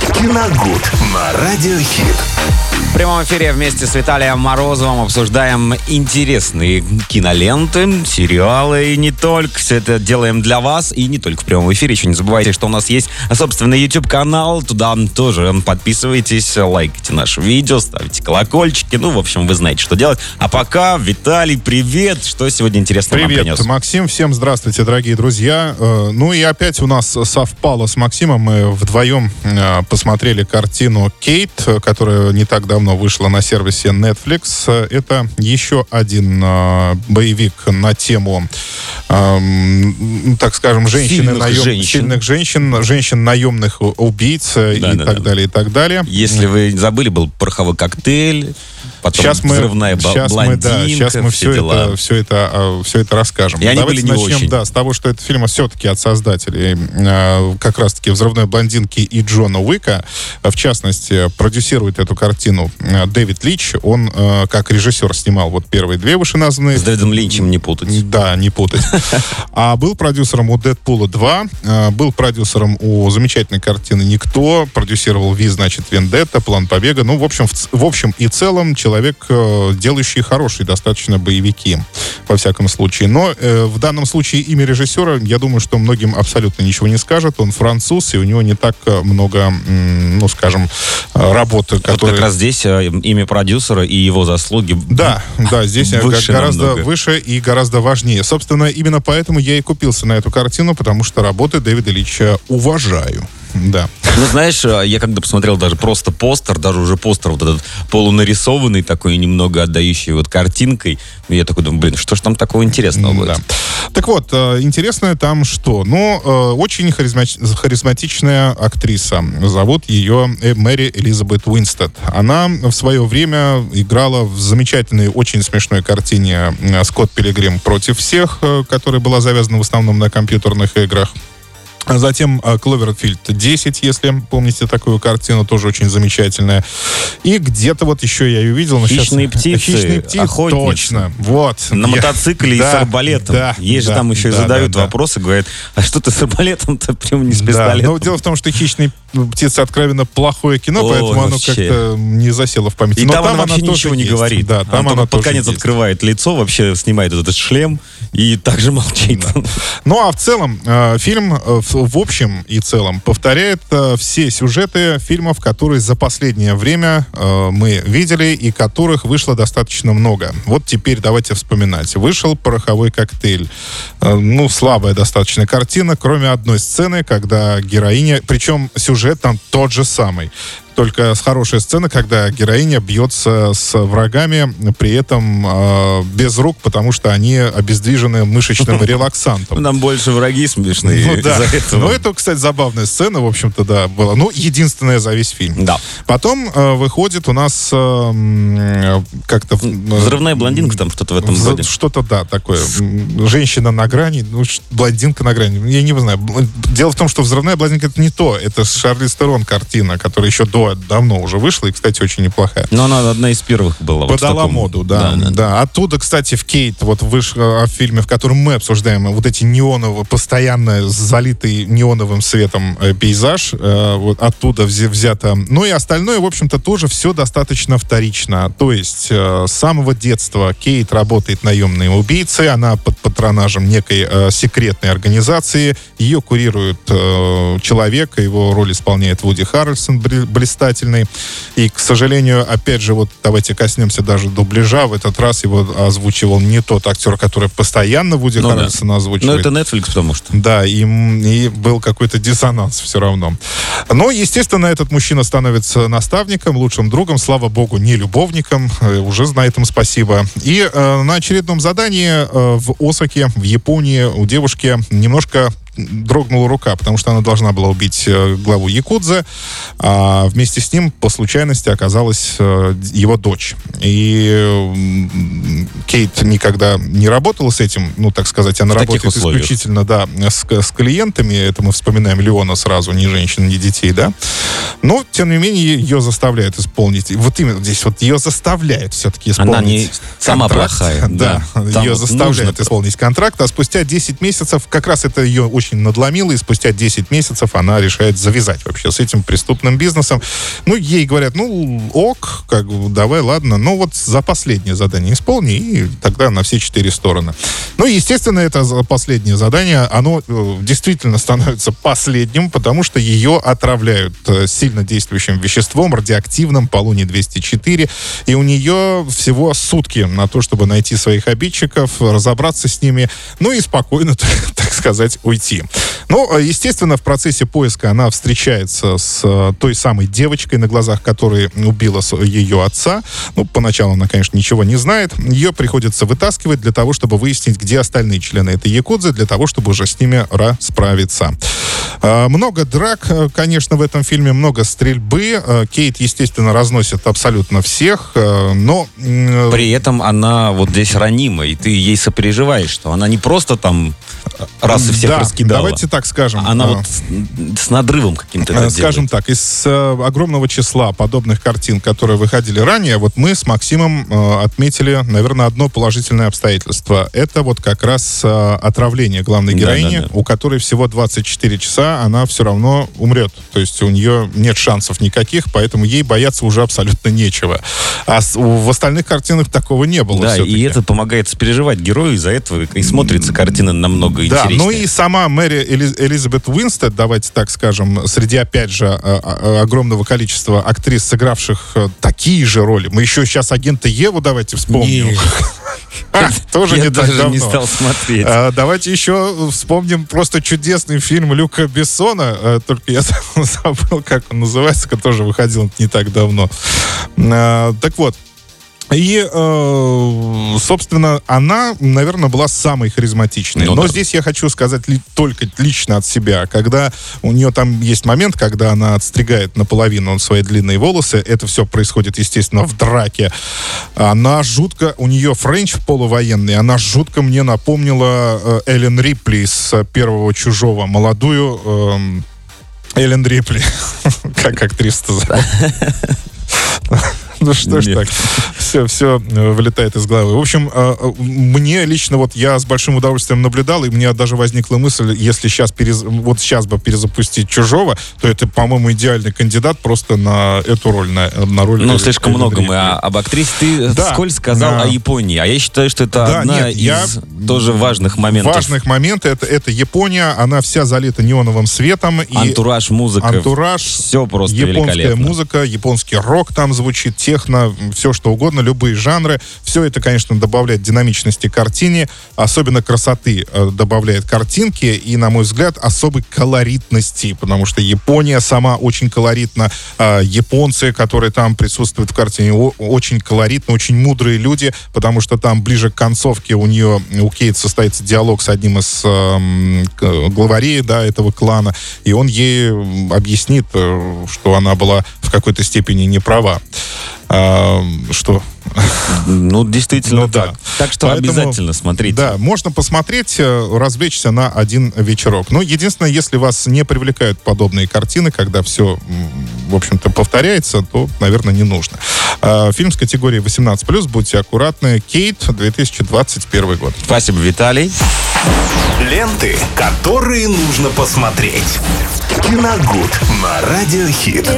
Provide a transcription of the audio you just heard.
Киногуд на Радиохит. В прямом эфире вместе с Виталием Морозовым обсуждаем интересные киноленты, сериалы и не только. Все это делаем для вас и не только в прямом эфире. Еще не забывайте, что у нас есть собственный YouTube-канал. Туда тоже подписывайтесь, лайкайте наше видео, ставьте колокольчики. Ну, в общем, вы знаете, что делать. А пока, Виталий, привет. Что сегодня интересного Привет, нам принес? Максим. Всем здравствуйте, дорогие друзья. Э, Ну и опять у нас совпало с Максимом. Мы вдвоем э, посмотрели картину «Кейт», э, которая не так давно вышла на сервисе Netflix. Э, Это еще один э, боевик на тему, эм, так скажем, женщины, Сильных наем- женщин. сильных женщин, женщин наемных убийц э, и Да-да-да. так далее, и так далее. Если вы забыли, был пороховой коктейль, потом Сейчас мы, взрывная сейчас мы, да, блондинка, сейчас мы все, дела. это, все, это, все это расскажем. И они Давайте были не начнем, очень. да, с того, что этот фильм все-таки от создателей э, как раз-таки «Взрывной блондинки» и Джона Уика. В частности, продюсирует эту картину э, Дэвид Лич. Он э, как режиссер снимал вот первые две вышеназванные С Дэвидом Линчем не путать. да, не путать. А был продюсером у Дэдпула 2, э, был продюсером у замечательной картины «Никто», продюсировал Ви, значит, «Вендетта», «План побега». Ну, в общем, в, в общем и целом человек, делающий хорошие достаточно боевики, во всяком случае. Но э, в данном случае имя режиссера, я думаю, что многим абсолютно ничего не скажет. Он француз, и у него не так много, ну, скажем, работы, Вот которые... как раз здесь э, имя продюсера и его заслуги. Да, да, здесь Выше гораздо намного. выше и гораздо важнее. Собственно, именно поэтому я и купился на эту картину, потому что работы Дэвида Лича уважаю. Да. Ну, знаешь, э, я когда посмотрел даже просто постер, даже уже постер вот этот полунарисованный такой, немного отдающий вот картинкой, я такой думаю, блин, что ж там такого интересного будет? Да. Так вот, э, интересное там что? Ну, э, очень харизма- харизматичная актриса. Зовут ее э, Мэри Элизабет Уинстед. Она в свое время играла в замечательной, очень смешной картине «Скотт Пилигрим против всех», которая была завязана в основном на компьютерных играх. А Затем э, Кловерфилд 10, если помните такую картину, тоже очень замечательная. И где-то вот еще я ее видел. но Хищные птицы, Хищные птицы, охотницы. точно. Вот. На Я- мотоцикле и Да, с арбалетом. да, Есть же да, там еще и да, задают да, да. вопросы, говорят, а что ты с арбалетом-то прям не с Да, пистолетом? но дело в том, что «Хищные птицы» откровенно плохое кино, О, поэтому оно как-то не засело в память. И Но там, она вообще тоже ничего не есть. говорит. Да, там она, она под конец есть. открывает лицо, вообще снимает этот шлем и также молчит. Ну а в целом э, фильм э, в, общем и целом повторяет э, все сюжеты фильмов, которые за последнее время э, мы видели и которых вышло достаточно много. Вот теперь давайте вспоминать. Вышел «Пороховой коктейль». Э, ну, слабая достаточно картина, кроме одной сцены, когда героиня... Причем сюжет там тот же самый. Только с хорошей сцены, когда героиня бьется с врагами, при этом э, без рук, потому что они обездвижены мышечным релаксантом. Нам больше враги смешные Ну да. этого. Ну это, кстати, забавная сцена, в общем-то, да, была. Ну, единственная за весь фильм. Да. Потом э, выходит у нас э, как-то... Взрывная блондинка там что-то в этом роде. Что-то, да, такое. Женщина на грани, ну, блондинка на грани. Я не знаю. Дело в том, что «Взрывная блондинка» — это не то. Это Шарли Стерон картина, которая еще до, давно уже вышла и, кстати, очень неплохая. Но она одна из первых была. вот Подала таком- моду, да, да, Оттуда, кстати, в Кейт, вот э, в фильме, в котором мы обсуждаем, вот эти неоновые, постоянно залитый неоновым светом э, пейзаж, э, вот оттуда взято. Ну и остальное, в общем-то, тоже все достаточно вторично. То есть с самого детства Кейт работает наемной убийцей, она под патронажем некой секретной организации, ее курирует человек, его роль исполняет Вуди Харрельсон, бри- блистательный. И, к сожалению, опять же, вот давайте коснемся даже дубляжа. В этот раз его озвучивал не тот актер, который постоянно Вуди Ну да. Харрельсона Ну озвучивает. это Netflix, потому что. Да, и, и был какой-то диссонанс все равно. Но, естественно, этот мужчина становится наставником, лучшим другом, слава богу, не любовником, э, уже на этом спасибо. И э, на очередном задании э, в Осаке, в Японии, у девушки немножко дрогнула рука, потому что она должна была убить э, главу Якудза, а вместе с ним по случайности оказалась э, его дочь. И Кейт никогда не работала с этим, ну, так сказать, она В работает исключительно, да, с, с клиентами, это мы вспоминаем Леона сразу, ни женщин, ни детей, да. Но, тем не менее, ее заставляют исполнить. Вот именно здесь вот ее заставляют все-таки исполнить. Она не сама контракт. плохая, Да, да. Ее заставляют нужно- исполнить контракт, а спустя 10 месяцев, как раз это ее очень очень надломило, и спустя 10 месяцев она решает завязать вообще с этим преступным бизнесом. Ну, ей говорят, ну, ок, как бы, давай, ладно, но вот за последнее задание исполни, и тогда на все четыре стороны. Ну, естественно, это последнее задание, оно э, действительно становится последним, потому что ее отравляют э, сильно действующим веществом, радиоактивным, полуний-204, и у нее всего сутки на то, чтобы найти своих обидчиков, разобраться с ними, ну и спокойно, так сказать, уйти. Ну, естественно, в процессе поиска она встречается с э, той самой девочкой, на глазах которой убила ее отца. Ну, поначалу она, конечно, ничего не знает. Ее приходится вытаскивать для того, чтобы выяснить, где остальные члены этой якудзы, для того, чтобы уже с ними расправиться. А, много драк, э, конечно, в этом фильме, много стрельбы. Э, Кейт, естественно, разносит абсолютно всех, но... При этом она вот здесь ранима, и ты ей сопереживаешь, что она не просто там раз и всех да, раскидала. давайте так скажем. Она а, вот с надрывом каким-то это Скажем делает. так, из э, огромного числа подобных картин, которые выходили ранее, вот мы с Максимом э, отметили, наверное, одно положительное обстоятельство. Это вот как раз э, отравление главной героини, да, да, да. у которой всего 24 часа, она все равно умрет. То есть у нее нет шансов никаких, поэтому ей бояться уже абсолютно нечего. А с, в остальных картинах такого не было. Да, и это помогает переживать герою, из-за этого и смотрится картина намного да, интереснее. Ну и сама Мэри Эли, Элизабет Уинстед, давайте так скажем, среди, опять же, а, а, огромного количества актрис, сыгравших э, такие же роли. Мы еще сейчас агента Еву давайте вспомним. Тоже не так давно. не стал смотреть. А, давайте еще вспомним просто чудесный фильм Люка Бессона, э, только я забыл, как он называется, который тоже выходил не так давно. Так вот, и, э, собственно, она, наверное, была самой харизматичной. Ну, Но да. здесь я хочу сказать ли, только лично от себя. Когда у нее там есть момент, когда она отстригает наполовину свои длинные волосы, это все происходит, естественно, в драке. Она жутко, у нее френч полувоенный, она жутко мне напомнила э, Эллен Рипли из первого «Чужого», молодую э, Эллен Рипли, как актриса Ну что ж так, все, все э, вылетает из головы. В общем, э, э, мне лично вот я с большим удовольствием наблюдал, и мне даже возникла мысль, если сейчас перез... вот сейчас бы перезапустить Чужого, то это, по-моему, идеальный кандидат просто на эту роль, на, на роль. Ну, слишком много мы об актрисе. Ты да, сколь сказал да. о Японии, а я считаю, что это да, одна нет, из я... тоже важных моментов. Важных моментов. Это, это Япония, она вся залита неоновым светом. И антураж, музыка. Антураж. Все просто Японская музыка, японский рок там звучит, техно, все что угодно, любые жанры. Все это, конечно, добавляет динамичности картине, особенно красоты э, добавляет картинки и, на мой взгляд, особой колоритности, потому что Япония сама очень колоритна, э, японцы, которые там присутствуют в картине, очень колоритны, очень мудрые люди, потому что там ближе к концовке у нее, у Кейт состоится диалог с одним из э, главарей, да, этого клана, и он ей объяснит, э, что она была в какой-то степени неправа. А, что? Ну, действительно ну, так. Да. Так что Поэтому, обязательно смотрите. Да, можно посмотреть, э, развлечься на один вечерок. Но единственное, если вас не привлекают подобные картины, когда все, в общем-то, повторяется, то, наверное, не нужно. А, фильм с категории 18+, будьте аккуратны. Кейт, 2021 год. Спасибо, Виталий. Ленты, которые нужно посмотреть. Киногуд на Радиохит.